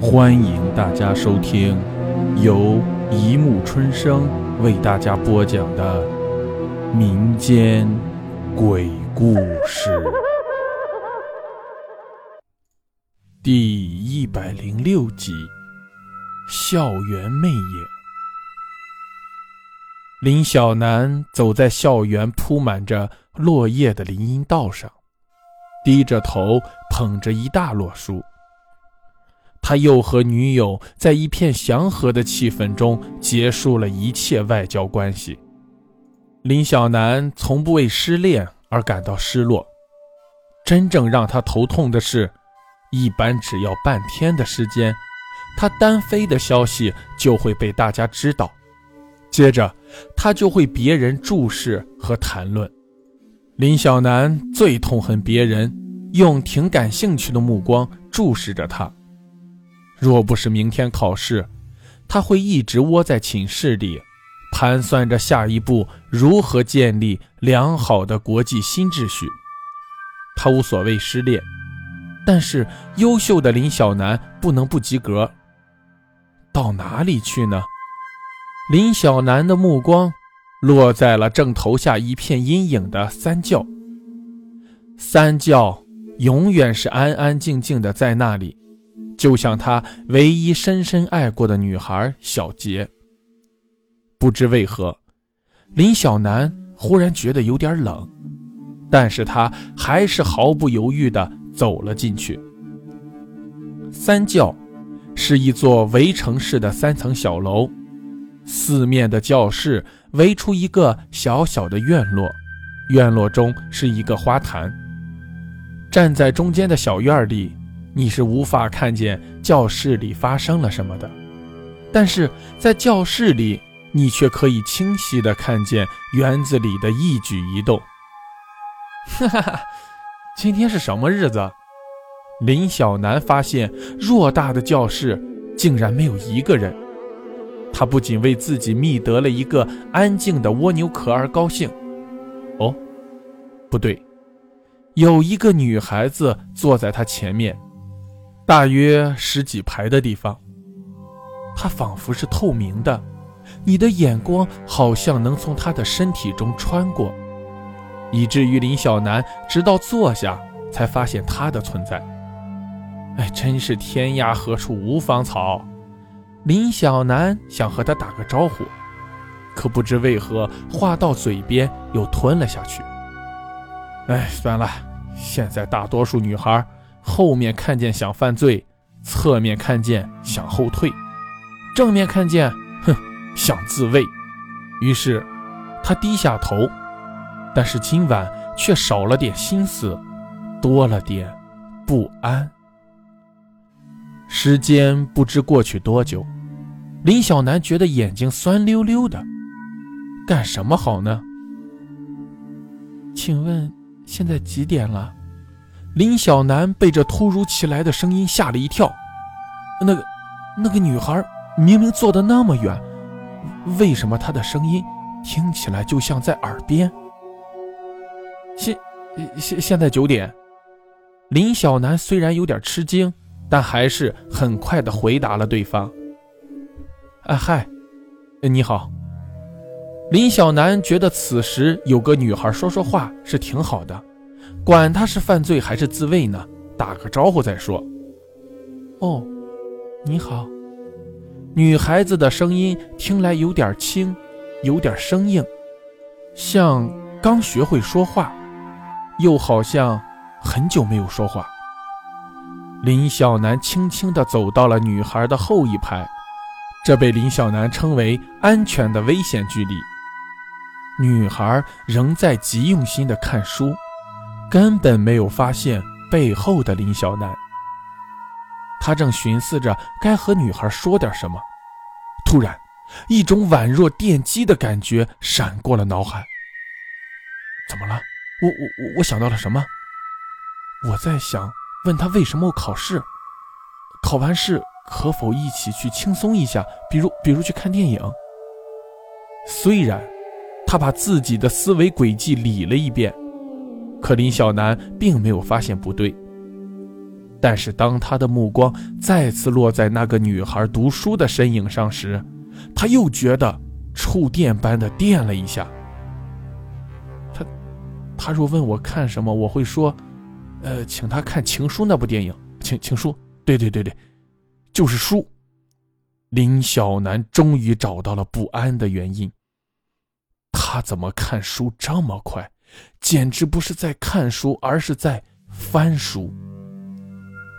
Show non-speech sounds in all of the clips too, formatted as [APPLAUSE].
欢迎大家收听由一木春生为大家播讲的民间鬼故事第一百零六集《校园魅影》。林小楠走在校园铺满着落叶的林荫道上，低着头捧着一大摞书。他又和女友在一片祥和的气氛中结束了一切外交关系。林小楠从不为失恋而感到失落，真正让他头痛的是，一般只要半天的时间，他单飞的消息就会被大家知道，接着他就会别人注视和谈论。林小楠最痛恨别人用挺感兴趣的目光注视着他。若不是明天考试，他会一直窝在寝室里，盘算着下一步如何建立良好的国际新秩序。他无所谓失恋，但是优秀的林小楠不能不及格。到哪里去呢？林小楠的目光落在了正投下一片阴影的三教。三教永远是安安静静的在那里。就像他唯一深深爱过的女孩小杰。不知为何，林小楠忽然觉得有点冷，但是他还是毫不犹豫地走了进去。三教是一座围城式的三层小楼，四面的教室围出一个小小的院落，院落中是一个花坛。站在中间的小院里。你是无法看见教室里发生了什么的，但是在教室里，你却可以清晰的看见园子里的一举一动。哈 [LAUGHS] 哈哈，今天是什么日子？林小楠发现偌大的教室竟然没有一个人，他不仅为自己觅得了一个安静的蜗牛壳而高兴。哦，不对，有一个女孩子坐在他前面。大约十几排的地方，它仿佛是透明的，你的眼光好像能从他的身体中穿过，以至于林小楠直到坐下才发现他的存在。哎，真是天涯何处无芳草！林小楠想和他打个招呼，可不知为何话到嘴边又吞了下去。哎，算了，现在大多数女孩。后面看见想犯罪，侧面看见想后退，正面看见，哼，想自卫。于是，他低下头，但是今晚却少了点心思，多了点不安。时间不知过去多久，林小楠觉得眼睛酸溜溜的，干什么好呢？请问现在几点了？林小楠被这突如其来的声音吓了一跳，那个，那个女孩明明坐得那么远，为什么她的声音听起来就像在耳边？现现现在九点，林小楠虽然有点吃惊，但还是很快的回答了对方：“啊嗨，你好。”林小楠觉得此时有个女孩说说话是挺好的。管他是犯罪还是自卫呢？打个招呼再说。哦，你好。女孩子的声音听来有点轻，有点生硬，像刚学会说话，又好像很久没有说话。林小楠轻轻地走到了女孩的后一排，这被林小楠称为安全的危险距离。女孩仍在极用心地看书。根本没有发现背后的林小楠。他正寻思着该和女孩说点什么，突然，一种宛若电击的感觉闪过了脑海。怎么了？我我我我想到了什么？我在想问他为什么考试，考完试可否一起去轻松一下，比如比如去看电影。虽然他把自己的思维轨迹理了一遍。可林小楠并没有发现不对。但是当他的目光再次落在那个女孩读书的身影上时，他又觉得触电般的电了一下。他，他若问我看什么，我会说，呃，请他看《情书》那部电影，《情情书》。对对对对，就是书。林小南终于找到了不安的原因。他怎么看书这么快？简直不是在看书，而是在翻书。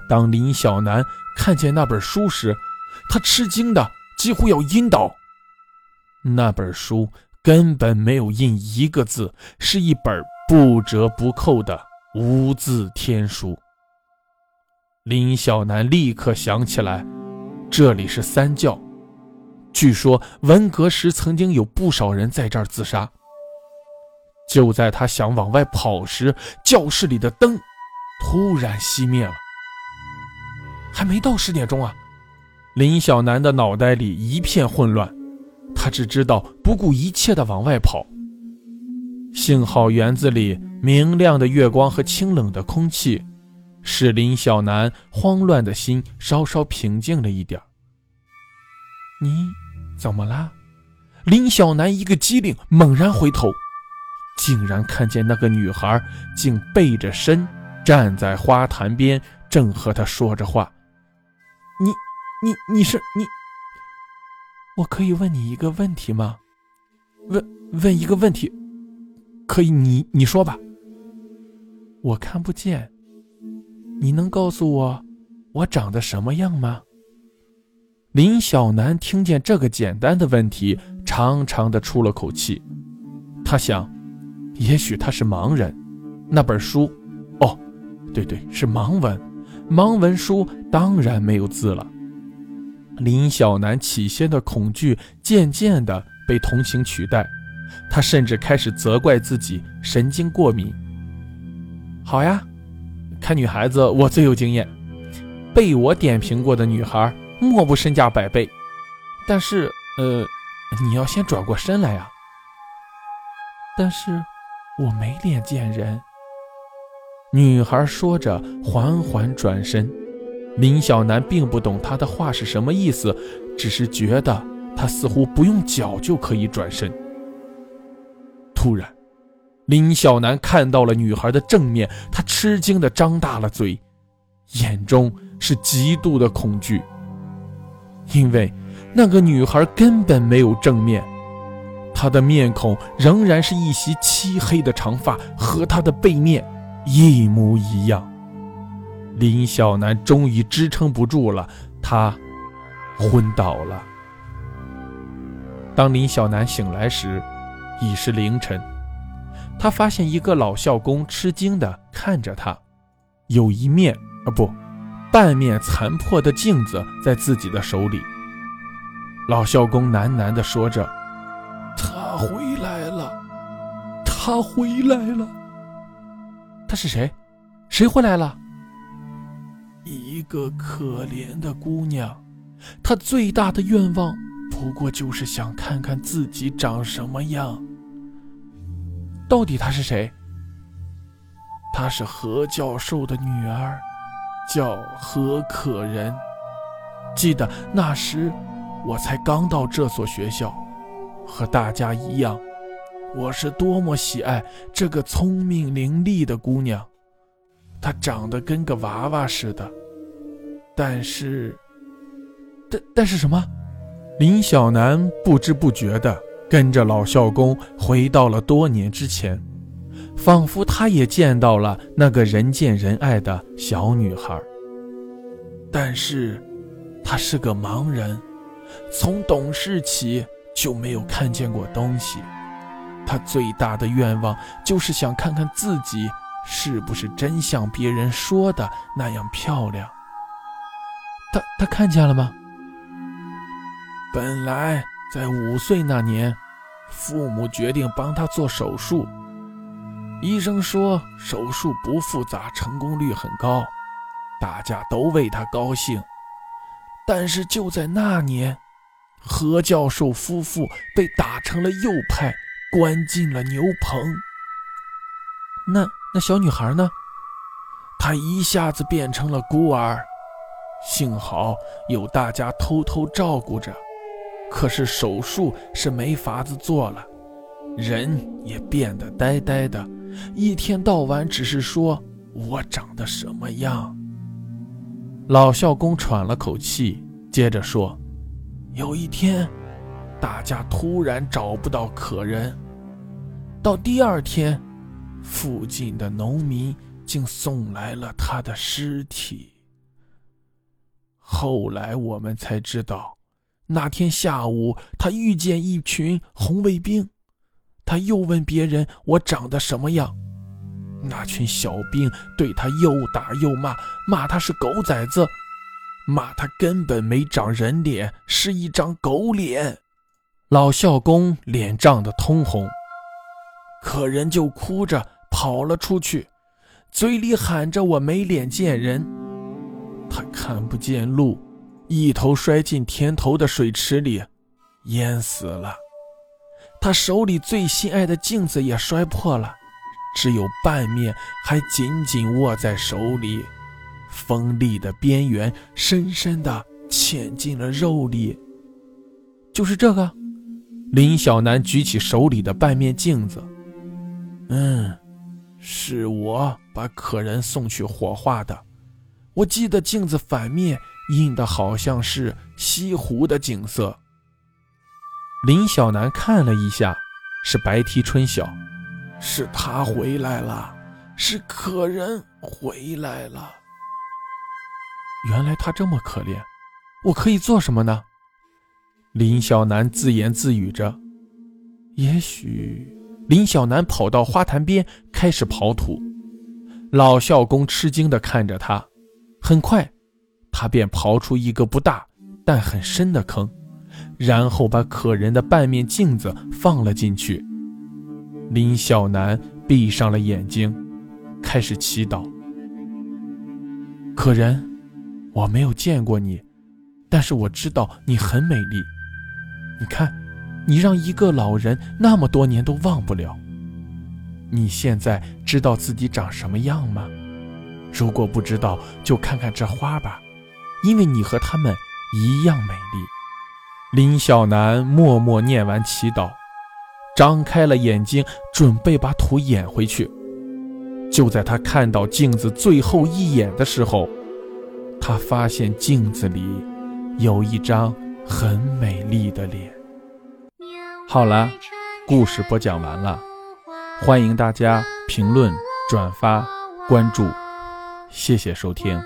当林小南看见那本书时，他吃惊的几乎要晕倒。那本书根本没有印一个字，是一本不折不扣的无字天书。林小南立刻想起来，这里是三教，据说文革时曾经有不少人在这儿自杀。就在他想往外跑时，教室里的灯突然熄灭了。还没到十点钟啊！林小南的脑袋里一片混乱，他只知道不顾一切地往外跑。幸好园子里明亮的月光和清冷的空气，使林小南慌乱的心稍稍平静了一点。你怎么了？林小南一个机灵，猛然回头，竟然看见那个女孩竟背着身站在花坛边，正和他说着话。你，你，你是你？我可以问你一个问题吗？问问一个问题，可以？你你说吧。我看不见，你能告诉我我长得什么样吗？林小南听见这个简单的问题，长长的出了口气。他想，也许他是盲人。那本书，哦，对对，是盲文。盲文书当然没有字了。林小南起先的恐惧渐渐的被同情取代，他甚至开始责怪自己神经过敏。好呀，看女孩子我最有经验，被我点评过的女孩莫不身价百倍。但是，呃，你要先转过身来呀。但是，我没脸见人。女孩说着，缓缓转身。林小南并不懂她的话是什么意思，只是觉得她似乎不用脚就可以转身。突然，林小南看到了女孩的正面，他吃惊地张大了嘴，眼中是极度的恐惧，因为那个女孩根本没有正面，他的面孔仍然是一袭漆黑的长发，和他的背面。一模一样。林小南终于支撑不住了，他昏倒了。当林小南醒来时，已是凌晨。他发现一个老校工吃惊地看着他，有一面啊不，半面残破的镜子在自己的手里。老校工喃喃地说着：“回来了，他回来了。”他是谁？谁回来了？一个可怜的姑娘，她最大的愿望不过就是想看看自己长什么样。到底她是谁？她是何教授的女儿，叫何可人。记得那时，我才刚到这所学校，和大家一样。我是多么喜爱这个聪明伶俐的姑娘，她长得跟个娃娃似的。但是，但但是什么？林小南不知不觉地跟着老校工回到了多年之前，仿佛他也见到了那个人见人爱的小女孩。但是，他是个盲人，从懂事起就没有看见过东西。他最大的愿望就是想看看自己是不是真像别人说的那样漂亮。他他看见了吗？本来在五岁那年，父母决定帮他做手术，医生说手术不复杂，成功率很高，大家都为他高兴。但是就在那年，何教授夫妇被打成了右派。关进了牛棚。那那小女孩呢？她一下子变成了孤儿。幸好有大家偷偷照顾着，可是手术是没法子做了，人也变得呆呆的，一天到晚只是说我长得什么样。老校工喘了口气，接着说：“有一天，大家突然找不到可人，到第二天，附近的农民竟送来了他的尸体。”后来我们才知道，那天下午他遇见一群红卫兵，他又问别人我长得什么样，那群小兵对他又打又骂，骂他是狗崽子，骂他根本没长人脸，是一张狗脸。老孝公脸涨得通红，可人就哭着跑了出去，嘴里喊着我没脸见人。他看不见路，一头摔进田头的水池里，淹死了。他手里最心爱的镜子也摔破了，只有半面还紧紧握在手里，锋利的边缘深深的嵌进了肉里。就是这个，林小南举起手里的半面镜子。嗯，是我把客人送去火化的。我记得镜子反面印的好像是西湖的景色。林小南看了一下，是白堤春晓，是他回来了，是可人回来了。原来他这么可怜，我可以做什么呢？林小南自言自语着。也许，林小南跑到花坛边开始刨土。老孝公吃惊地看着他。很快，他便刨出一个不大但很深的坑，然后把可人的半面镜子放了进去。林小南闭上了眼睛，开始祈祷。可人，我没有见过你，但是我知道你很美丽。你看，你让一个老人那么多年都忘不了。你现在知道自己长什么样吗？如果不知道，就看看这花吧，因为你和他们一样美丽。林小南默默念完祈祷，张开了眼睛，准备把土掩回去。就在他看到镜子最后一眼的时候，他发现镜子里有一张很美丽的脸。好了，故事播讲完了，欢迎大家评论、转发、关注。谢谢收听。